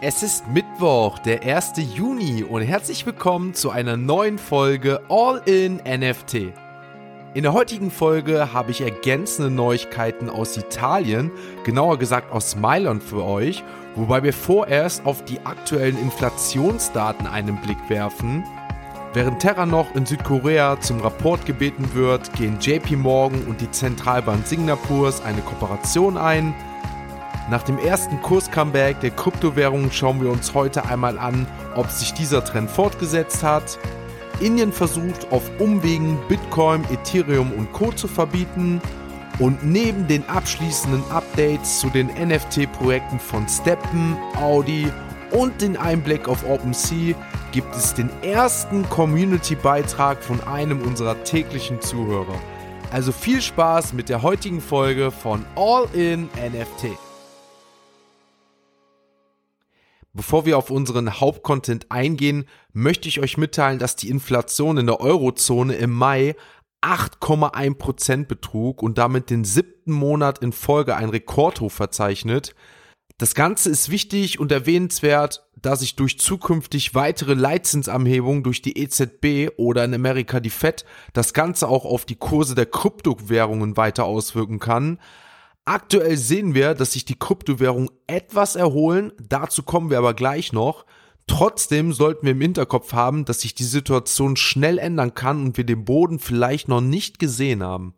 Es ist Mittwoch, der 1. Juni und herzlich willkommen zu einer neuen Folge All in NFT. In der heutigen Folge habe ich ergänzende Neuigkeiten aus Italien, genauer gesagt aus Mailand für euch, wobei wir vorerst auf die aktuellen Inflationsdaten einen Blick werfen. Während Terra noch in Südkorea zum Rapport gebeten wird, gehen JP Morgan und die Zentralbank Singapurs eine Kooperation ein – nach dem ersten Kurs-Comeback der Kryptowährungen schauen wir uns heute einmal an, ob sich dieser Trend fortgesetzt hat. Indien versucht auf Umwegen Bitcoin, Ethereum und Co. zu verbieten. Und neben den abschließenden Updates zu den NFT-Projekten von Steppen, Audi und den Einblick auf OpenSea gibt es den ersten Community-Beitrag von einem unserer täglichen Zuhörer. Also viel Spaß mit der heutigen Folge von All in NFT. Bevor wir auf unseren Hauptcontent eingehen, möchte ich euch mitteilen, dass die Inflation in der Eurozone im Mai 8,1% betrug und damit den siebten Monat in Folge ein Rekordhoch verzeichnet. Das Ganze ist wichtig und erwähnenswert, da sich durch zukünftig weitere Leitzinsanhebungen durch die EZB oder in Amerika die Fed das Ganze auch auf die Kurse der Kryptowährungen weiter auswirken kann. Aktuell sehen wir, dass sich die Kryptowährungen etwas erholen, dazu kommen wir aber gleich noch. Trotzdem sollten wir im Hinterkopf haben, dass sich die Situation schnell ändern kann und wir den Boden vielleicht noch nicht gesehen haben.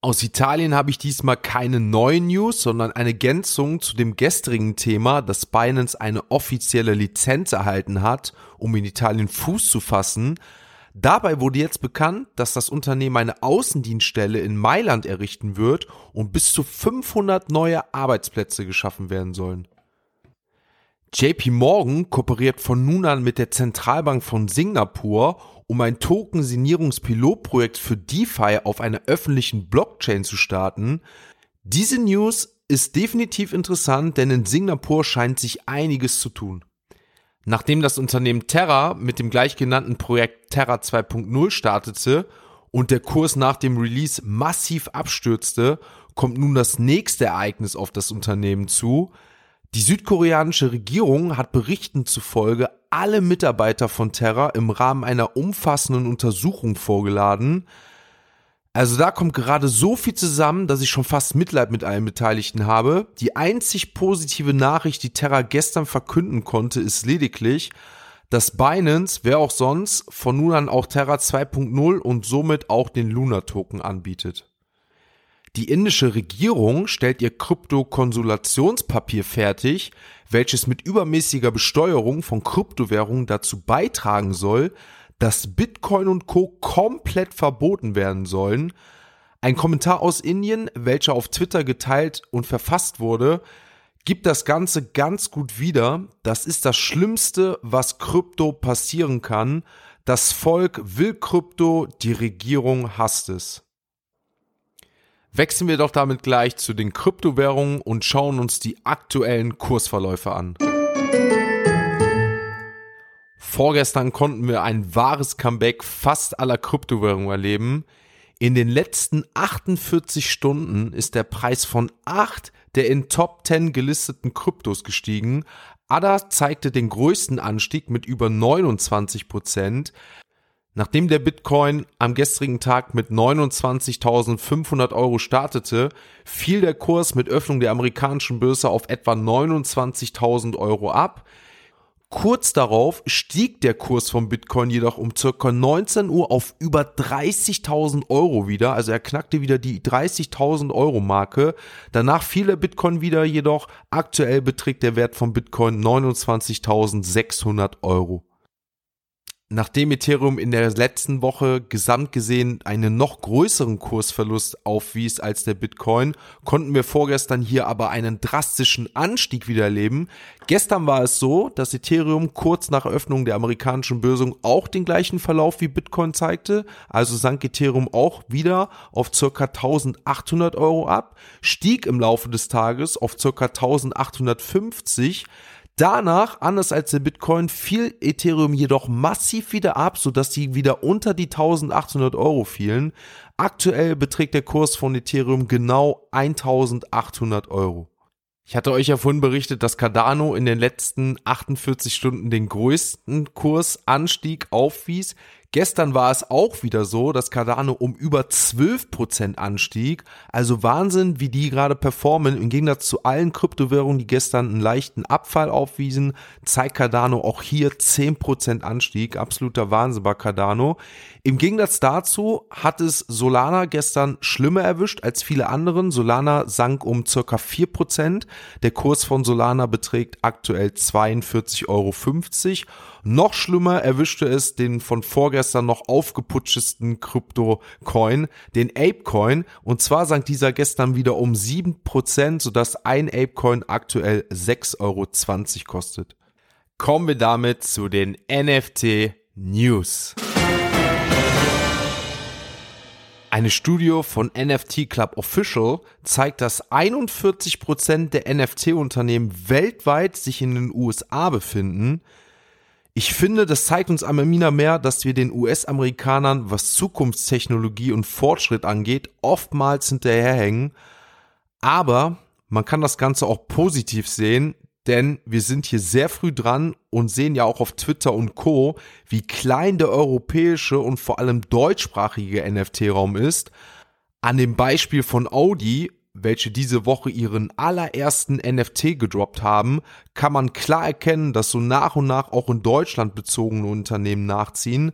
Aus Italien habe ich diesmal keine neuen News, sondern eine Ergänzung zu dem gestrigen Thema, dass Binance eine offizielle Lizenz erhalten hat, um in Italien Fuß zu fassen. Dabei wurde jetzt bekannt, dass das Unternehmen eine Außendienststelle in Mailand errichten wird und bis zu 500 neue Arbeitsplätze geschaffen werden sollen. JP Morgan kooperiert von nun an mit der Zentralbank von Singapur, um ein Tokensinierungspilotprojekt für DeFi auf einer öffentlichen Blockchain zu starten. Diese News ist definitiv interessant, denn in Singapur scheint sich einiges zu tun. Nachdem das Unternehmen Terra mit dem gleichgenannten Projekt Terra 2.0 startete und der Kurs nach dem Release massiv abstürzte, kommt nun das nächste Ereignis auf das Unternehmen zu. Die südkoreanische Regierung hat Berichten zufolge alle Mitarbeiter von Terra im Rahmen einer umfassenden Untersuchung vorgeladen, also da kommt gerade so viel zusammen, dass ich schon fast Mitleid mit allen Beteiligten habe. Die einzig positive Nachricht, die Terra gestern verkünden konnte, ist lediglich, dass Binance, wer auch sonst, von nun an auch Terra 2.0 und somit auch den Luna Token anbietet. Die indische Regierung stellt ihr Kryptokonsulationspapier fertig, welches mit übermäßiger Besteuerung von Kryptowährungen dazu beitragen soll, dass Bitcoin und Co. komplett verboten werden sollen. Ein Kommentar aus Indien, welcher auf Twitter geteilt und verfasst wurde, gibt das Ganze ganz gut wieder. Das ist das Schlimmste, was Krypto passieren kann. Das Volk will Krypto, die Regierung hasst es. Wechseln wir doch damit gleich zu den Kryptowährungen und schauen uns die aktuellen Kursverläufe an. Vorgestern konnten wir ein wahres Comeback fast aller Kryptowährungen erleben. In den letzten 48 Stunden ist der Preis von acht der in Top 10 gelisteten Kryptos gestiegen. ADA zeigte den größten Anstieg mit über 29 Prozent. Nachdem der Bitcoin am gestrigen Tag mit 29.500 Euro startete, fiel der Kurs mit Öffnung der amerikanischen Börse auf etwa 29.000 Euro ab. Kurz darauf stieg der Kurs von Bitcoin jedoch um circa 19 Uhr auf über 30.000 Euro wieder. Also er knackte wieder die 30.000 Euro Marke. Danach fiel der Bitcoin wieder, jedoch aktuell beträgt der Wert von Bitcoin 29.600 Euro. Nachdem Ethereum in der letzten Woche gesamt gesehen einen noch größeren Kursverlust aufwies als der Bitcoin, konnten wir vorgestern hier aber einen drastischen Anstieg wieder erleben. Gestern war es so, dass Ethereum kurz nach Öffnung der amerikanischen Börse auch den gleichen Verlauf wie Bitcoin zeigte, also sank Ethereum auch wieder auf circa 1800 Euro ab, stieg im Laufe des Tages auf circa 1850, Danach, anders als der Bitcoin, fiel Ethereum jedoch massiv wieder ab, sodass die wieder unter die 1800 Euro fielen. Aktuell beträgt der Kurs von Ethereum genau 1800 Euro. Ich hatte euch ja vorhin berichtet, dass Cardano in den letzten 48 Stunden den größten Kursanstieg aufwies. Gestern war es auch wieder so, dass Cardano um über 12% anstieg. Also Wahnsinn, wie die gerade performen. Im Gegensatz zu allen Kryptowährungen, die gestern einen leichten Abfall aufwiesen, zeigt Cardano auch hier 10% Anstieg. Absoluter Wahnsinn bei Cardano. Im Gegensatz dazu hat es Solana gestern schlimmer erwischt als viele anderen. Solana sank um circa 4%. Der Kurs von Solana beträgt aktuell 42,50 Euro. Noch schlimmer erwischte es den von vorgestern noch aufgeputschesten Krypto-Coin, den Apecoin. Und zwar sank dieser gestern wieder um 7%, sodass ein Apecoin aktuell 6,20 Euro kostet. Kommen wir damit zu den NFT News. Eine Studie von NFT Club Official zeigt, dass 41% der NFT-Unternehmen weltweit sich in den USA befinden. Ich finde, das zeigt uns einmal mehr, dass wir den US-Amerikanern, was Zukunftstechnologie und Fortschritt angeht, oftmals hinterherhängen. Aber man kann das Ganze auch positiv sehen, denn wir sind hier sehr früh dran und sehen ja auch auf Twitter und Co, wie klein der europäische und vor allem deutschsprachige NFT-Raum ist. An dem Beispiel von Audi welche diese Woche ihren allerersten NFT gedroppt haben, kann man klar erkennen, dass so nach und nach auch in Deutschland bezogene Unternehmen nachziehen.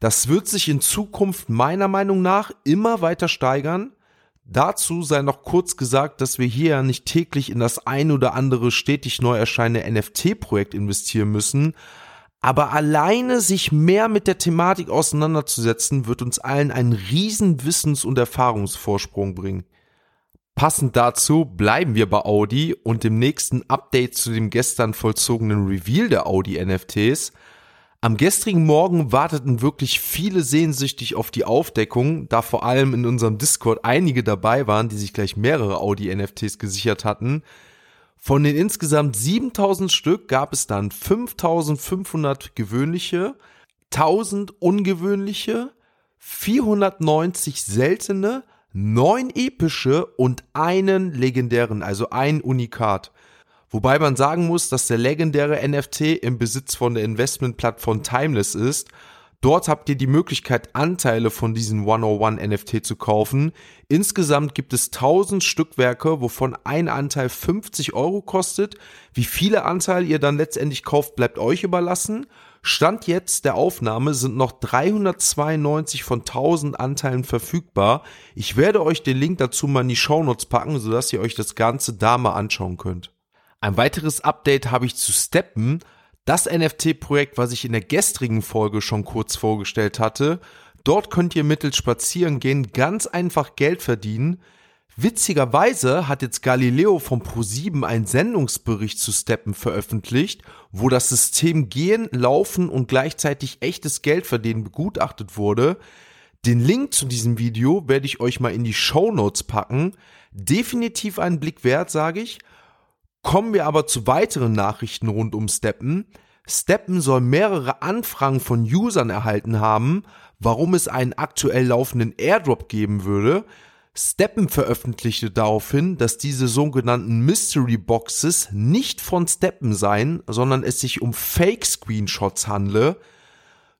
Das wird sich in Zukunft meiner Meinung nach immer weiter steigern. Dazu sei noch kurz gesagt, dass wir hier ja nicht täglich in das ein oder andere stetig neu erscheinende NFT-Projekt investieren müssen, aber alleine sich mehr mit der Thematik auseinanderzusetzen, wird uns allen einen riesen Wissens- und Erfahrungsvorsprung bringen. Passend dazu bleiben wir bei Audi und dem nächsten Update zu dem gestern vollzogenen Reveal der Audi NFTs. Am gestrigen Morgen warteten wirklich viele sehnsüchtig auf die Aufdeckung, da vor allem in unserem Discord einige dabei waren, die sich gleich mehrere Audi NFTs gesichert hatten. Von den insgesamt 7000 Stück gab es dann 5500 gewöhnliche, 1000 ungewöhnliche, 490 seltene neun epische und einen legendären, also ein Unikat. Wobei man sagen muss, dass der legendäre NFT im Besitz von der Investmentplattform Timeless ist. Dort habt ihr die Möglichkeit, Anteile von diesen 101 NFT zu kaufen. Insgesamt gibt es 1000 Stückwerke, wovon ein Anteil 50 Euro kostet. Wie viele Anteile ihr dann letztendlich kauft, bleibt euch überlassen. Stand jetzt der Aufnahme sind noch 392 von 1000 Anteilen verfügbar. Ich werde euch den Link dazu mal in die Shownotes packen, sodass ihr euch das Ganze da mal anschauen könnt. Ein weiteres Update habe ich zu Steppen, das NFT-Projekt, was ich in der gestrigen Folge schon kurz vorgestellt hatte. Dort könnt ihr mittels Spazierengehen ganz einfach Geld verdienen. Witzigerweise hat jetzt Galileo vom Pro7 einen Sendungsbericht zu Steppen veröffentlicht, wo das System Gehen, Laufen und gleichzeitig echtes Geld verdienen begutachtet wurde. Den Link zu diesem Video werde ich euch mal in die Show Notes packen. Definitiv einen Blick wert, sage ich. Kommen wir aber zu weiteren Nachrichten rund um Steppen. Steppen soll mehrere Anfragen von Usern erhalten haben, warum es einen aktuell laufenden Airdrop geben würde. Steppen veröffentlichte daraufhin, dass diese sogenannten Mystery Boxes nicht von Steppen seien, sondern es sich um Fake Screenshots handle.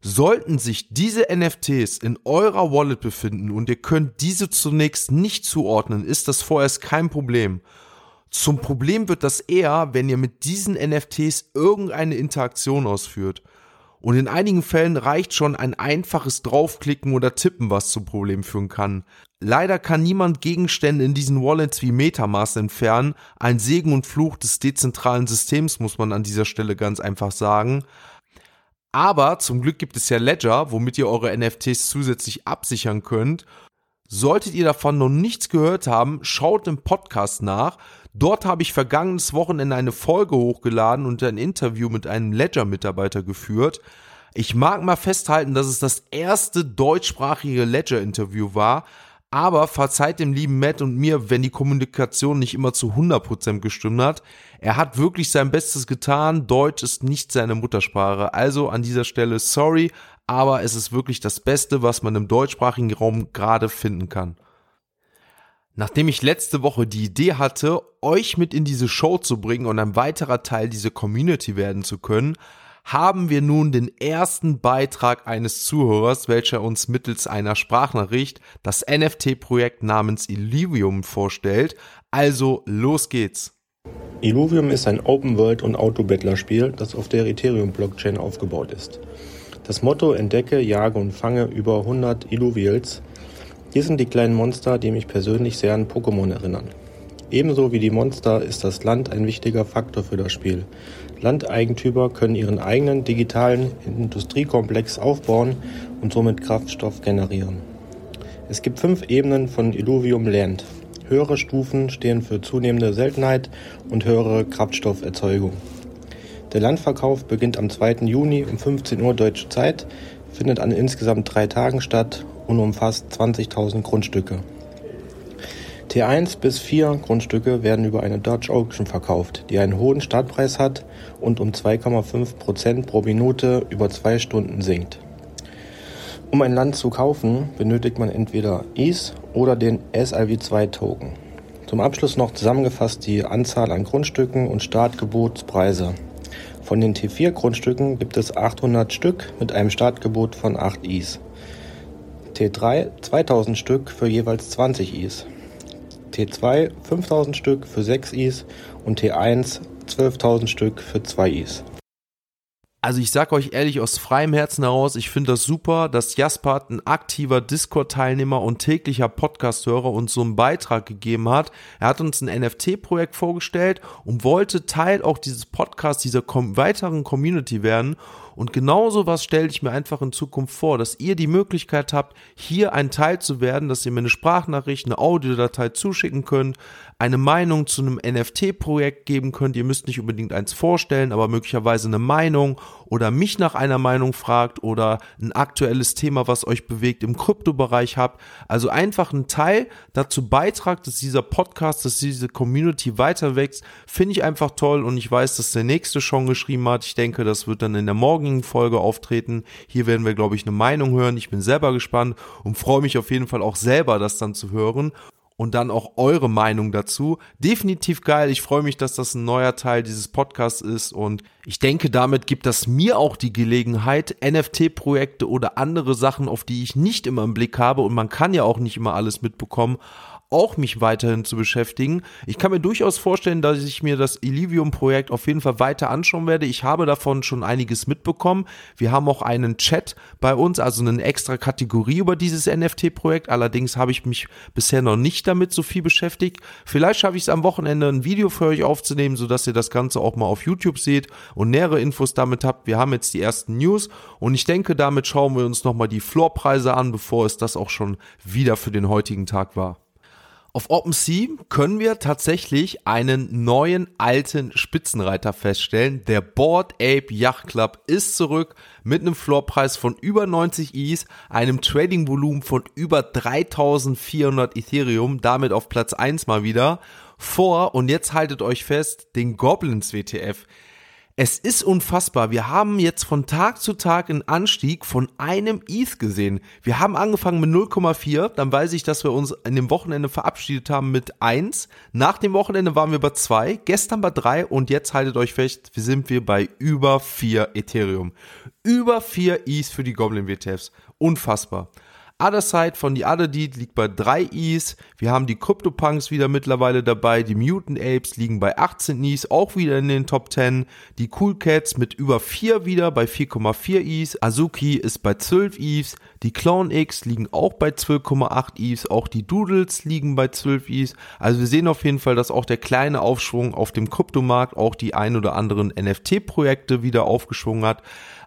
Sollten sich diese NFTs in eurer Wallet befinden und ihr könnt diese zunächst nicht zuordnen, ist das vorerst kein Problem. Zum Problem wird das eher, wenn ihr mit diesen NFTs irgendeine Interaktion ausführt. Und in einigen Fällen reicht schon ein einfaches Draufklicken oder Tippen, was zum Problem führen kann. Leider kann niemand Gegenstände in diesen Wallets wie Metamask entfernen. Ein Segen und Fluch des dezentralen Systems muss man an dieser Stelle ganz einfach sagen. Aber zum Glück gibt es ja Ledger, womit ihr eure NFTs zusätzlich absichern könnt. Solltet ihr davon noch nichts gehört haben, schaut im Podcast nach. Dort habe ich vergangenes Wochenende eine Folge hochgeladen und ein Interview mit einem Ledger-Mitarbeiter geführt. Ich mag mal festhalten, dass es das erste deutschsprachige Ledger-Interview war, aber verzeiht dem lieben Matt und mir, wenn die Kommunikation nicht immer zu 100% gestimmt hat. Er hat wirklich sein Bestes getan. Deutsch ist nicht seine Muttersprache. Also an dieser Stelle sorry, aber es ist wirklich das Beste, was man im deutschsprachigen Raum gerade finden kann. Nachdem ich letzte Woche die Idee hatte, euch mit in diese Show zu bringen und ein weiterer Teil dieser Community werden zu können, haben wir nun den ersten Beitrag eines Zuhörers, welcher uns mittels einer Sprachnachricht das NFT-Projekt namens Illuvium vorstellt. Also los geht's. Illuvium ist ein Open-World- und Auto-Battler-Spiel, das auf der Ethereum-Blockchain aufgebaut ist. Das Motto Entdecke, jage und fange über 100 Illuvials hier sind die kleinen Monster, die mich persönlich sehr an Pokémon erinnern. Ebenso wie die Monster ist das Land ein wichtiger Faktor für das Spiel. Landeigentümer können ihren eigenen digitalen Industriekomplex aufbauen und somit Kraftstoff generieren. Es gibt fünf Ebenen von Illuvium Land. Höhere Stufen stehen für zunehmende Seltenheit und höhere Kraftstofferzeugung. Der Landverkauf beginnt am 2. Juni um 15 Uhr deutsche Zeit, findet an insgesamt drei Tagen statt und umfasst 20.000 Grundstücke. T1 bis 4 Grundstücke werden über eine Dodge Auction verkauft, die einen hohen Startpreis hat und um 2,5 Prozent pro Minute über zwei Stunden sinkt. Um ein Land zu kaufen, benötigt man entweder ETH oder den SIV2-Token. Zum Abschluss noch zusammengefasst die Anzahl an Grundstücken und Startgebotspreise. Von den T4 Grundstücken gibt es 800 Stück mit einem Startgebot von 8 ETH. T3 2000 Stück für jeweils 20 Is. T2 5000 Stück für 6 Is und T1 12.000 Stück für 2 Is. Also ich sag euch ehrlich aus freiem Herzen heraus, ich finde das super, dass Jaspert ein aktiver Discord-Teilnehmer und täglicher Podcast-Hörer uns so einen Beitrag gegeben hat. Er hat uns ein NFT-Projekt vorgestellt und wollte Teil auch dieses Podcasts, dieser weiteren Community werden. Und genauso was stelle ich mir einfach in Zukunft vor, dass ihr die Möglichkeit habt, hier ein Teil zu werden, dass ihr mir eine Sprachnachricht, eine Audiodatei zuschicken könnt, eine Meinung zu einem NFT-Projekt geben könnt. Ihr müsst nicht unbedingt eins vorstellen, aber möglicherweise eine Meinung oder mich nach einer Meinung fragt oder ein aktuelles Thema, was euch bewegt im Kryptobereich habt. Also einfach ein Teil dazu beitragt, dass dieser Podcast, dass diese Community weiter wächst, finde ich einfach toll und ich weiß, dass der nächste schon geschrieben hat. Ich denke, das wird dann in der morgen morgigen Folge auftreten. Hier werden wir, glaube ich, eine Meinung hören. Ich bin selber gespannt und freue mich auf jeden Fall auch selber, das dann zu hören und dann auch eure Meinung dazu. Definitiv geil. Ich freue mich, dass das ein neuer Teil dieses Podcasts ist und ich denke, damit gibt das mir auch die Gelegenheit, NFT-Projekte oder andere Sachen, auf die ich nicht immer im Blick habe und man kann ja auch nicht immer alles mitbekommen, auch mich weiterhin zu beschäftigen. Ich kann mir durchaus vorstellen, dass ich mir das Illivium-Projekt auf jeden Fall weiter anschauen werde. Ich habe davon schon einiges mitbekommen. Wir haben auch einen Chat bei uns, also eine extra Kategorie über dieses NFT-Projekt. Allerdings habe ich mich bisher noch nicht damit so viel beschäftigt. Vielleicht schaffe ich es am Wochenende ein Video für euch aufzunehmen, sodass ihr das Ganze auch mal auf YouTube seht und nähere Infos damit habt. Wir haben jetzt die ersten News und ich denke, damit schauen wir uns nochmal die Floorpreise an, bevor es das auch schon wieder für den heutigen Tag war. Auf OpenSea können wir tatsächlich einen neuen alten Spitzenreiter feststellen. Der Board Ape Yacht Club ist zurück mit einem Floorpreis von über 90 ETH, einem Trading-Volumen von über 3400 Ethereum, damit auf Platz 1 mal wieder vor und jetzt haltet euch fest, den Goblins WTF. Es ist unfassbar. Wir haben jetzt von Tag zu Tag einen Anstieg von einem ETH gesehen. Wir haben angefangen mit 0,4. Dann weiß ich, dass wir uns in dem Wochenende verabschiedet haben mit 1. Nach dem Wochenende waren wir bei 2. Gestern bei 3. Und jetzt haltet euch fest, sind wir bei über 4 Ethereum. Über 4 ETH für die Goblin WTFs. Unfassbar. Other Side von die Other Deed liegt bei 3 Is. Wir haben die CryptoPunks wieder mittlerweile dabei. Die Mutant Apes liegen bei 18 Is, auch wieder in den Top 10. Die Cool Cats mit über 4 wieder bei 4,4 Is. Azuki ist bei 12 Is. Die Clown X liegen auch bei 12,8 Is. Auch die Doodles liegen bei 12 Is. Also wir sehen auf jeden Fall, dass auch der kleine Aufschwung auf dem Kryptomarkt auch die ein oder anderen NFT-Projekte wieder aufgeschwungen hat.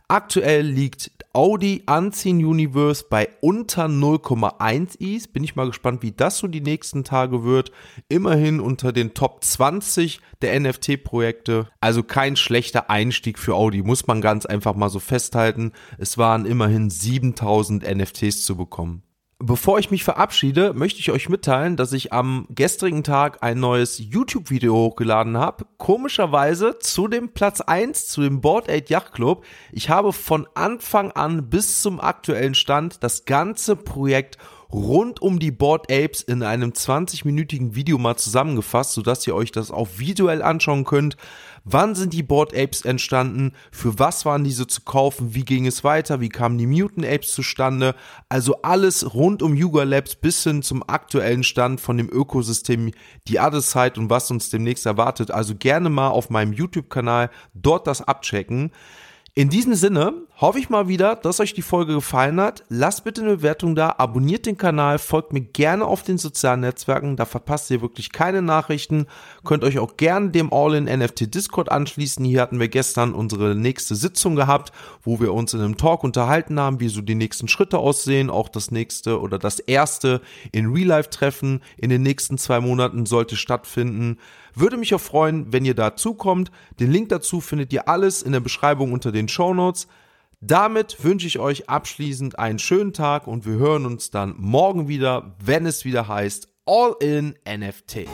Aktuell liegt Audi Unseen Universe bei unter 0,1 Is. Bin ich mal gespannt, wie das so die nächsten Tage wird. Immerhin unter den Top 20 der NFT-Projekte. Also kein schlechter Einstieg für Audi, muss man ganz einfach mal so festhalten. Es waren immerhin 7000 NFTs zu bekommen. Bevor ich mich verabschiede, möchte ich euch mitteilen, dass ich am gestrigen Tag ein neues YouTube-Video hochgeladen habe. Komischerweise zu dem Platz 1, zu dem Board 8 Yacht Club. Ich habe von Anfang an bis zum aktuellen Stand das ganze Projekt rund um die Board Apes in einem 20-minütigen Video mal zusammengefasst, sodass ihr euch das auch visuell anschauen könnt. Wann sind die Board Apes entstanden? Für was waren diese zu kaufen? Wie ging es weiter? Wie kamen die Mutant Apes zustande? Also alles rund um Yuga Labs bis hin zum aktuellen Stand von dem Ökosystem, die Other Side und was uns demnächst erwartet. Also gerne mal auf meinem YouTube-Kanal dort das abchecken. In diesem Sinne hoffe ich mal wieder, dass euch die Folge gefallen hat. Lasst bitte eine Bewertung da, abonniert den Kanal, folgt mir gerne auf den sozialen Netzwerken, da verpasst ihr wirklich keine Nachrichten. Könnt euch auch gerne dem All-in NFT Discord anschließen. Hier hatten wir gestern unsere nächste Sitzung gehabt, wo wir uns in einem Talk unterhalten haben, wie so die nächsten Schritte aussehen. Auch das nächste oder das erste in Real-Life-Treffen in den nächsten zwei Monaten sollte stattfinden. Würde mich auch freuen, wenn ihr dazukommt. Den Link dazu findet ihr alles in der Beschreibung unter den Show Notes. Damit wünsche ich euch abschließend einen schönen Tag und wir hören uns dann morgen wieder, wenn es wieder heißt All in NFT.